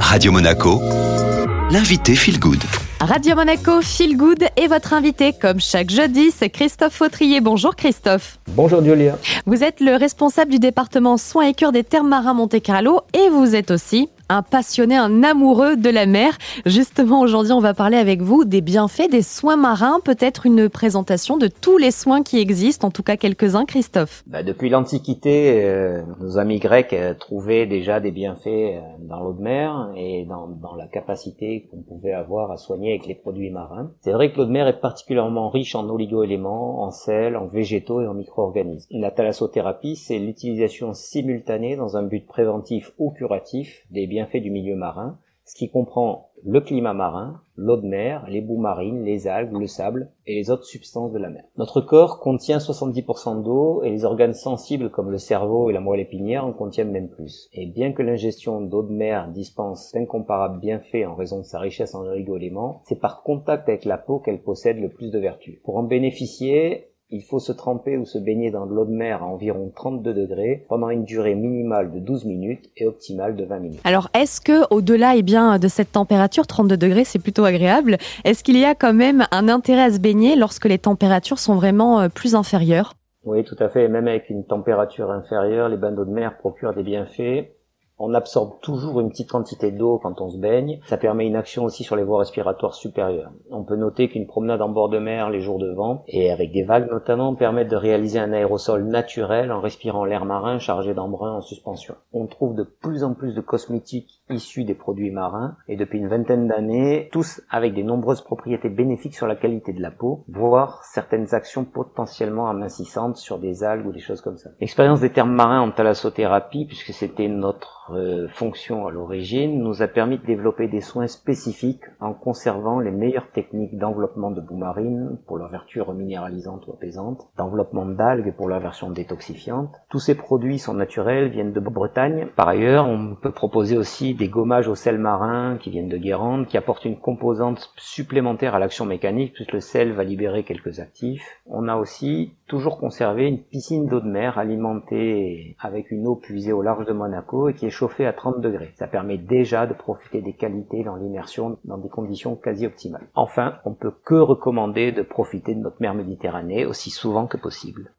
Radio Monaco, l'invité Feel Good. Radio Monaco, Feel Good et votre invité, comme chaque jeudi, c'est Christophe Fautrier. Bonjour Christophe. Bonjour Julia. Vous êtes le responsable du département soins et cure des terres marins Monte-Carlo et vous êtes aussi un passionné, un amoureux de la mer. Justement, aujourd'hui, on va parler avec vous des bienfaits des soins marins, peut-être une présentation de tous les soins qui existent, en tout cas quelques-uns, Christophe. Bah, depuis l'Antiquité, euh, nos amis grecs euh, trouvaient déjà des bienfaits euh, dans l'eau de mer et dans, dans la capacité qu'on pouvait avoir à soigner avec les produits marins. C'est vrai que l'eau de mer est particulièrement riche en oligo-éléments, en sel, en végétaux et en micro-organismes. La thalassothérapie, c'est l'utilisation simultanée dans un but préventif ou curatif des bienfaits du milieu marin, ce qui comprend le climat marin, l'eau de mer, les boues marines, les algues, le sable et les autres substances de la mer. Notre corps contient 70% d'eau et les organes sensibles comme le cerveau et la moelle épinière en contiennent même plus. Et bien que l'ingestion d'eau de mer dispense d'incomparables bienfaits en raison de sa richesse en oligo-éléments, c'est par contact avec la peau qu'elle possède le plus de vertus. Pour en bénéficier, il faut se tremper ou se baigner dans de l'eau de mer à environ 32 degrés pendant une durée minimale de 12 minutes et optimale de 20 minutes. Alors, est-ce que au-delà eh bien de cette température 32 degrés, c'est plutôt agréable Est-ce qu'il y a quand même un intérêt à se baigner lorsque les températures sont vraiment euh, plus inférieures? Oui, tout à fait. Même avec une température inférieure, les bains d'eau de mer procurent des bienfaits on absorbe toujours une petite quantité d'eau quand on se baigne. Ça permet une action aussi sur les voies respiratoires supérieures. On peut noter qu'une promenade en bord de mer les jours de vent, et avec des vagues notamment, permet de réaliser un aérosol naturel en respirant l'air marin chargé d'embrun en suspension. On trouve de plus en plus de cosmétiques issus des produits marins, et depuis une vingtaine d'années, tous avec des nombreuses propriétés bénéfiques sur la qualité de la peau, voire certaines actions potentiellement amincissantes sur des algues ou des choses comme ça. L'expérience des termes marins en thalassothérapie, puisque c'était notre euh, fonction à l'origine nous a permis de développer des soins spécifiques en conservant les meilleures techniques d'enveloppement de boue marine pour leur vertu reminéralisante ou apaisante, d'enveloppement d'algues pour leur version détoxifiante. Tous ces produits sont naturels, viennent de Bretagne. Par ailleurs, on peut proposer aussi des gommages au sel marin qui viennent de Guérande, qui apportent une composante supplémentaire à l'action mécanique puisque le sel va libérer quelques actifs. On a aussi toujours conservé une piscine d'eau de mer alimentée avec une eau puisée au large de Monaco et qui est chauffée à 30 degrés. Ça permet déjà de profiter des qualités dans l'immersion dans des conditions quasi optimales. Enfin, on peut que recommander de profiter de notre mer Méditerranée aussi souvent que possible.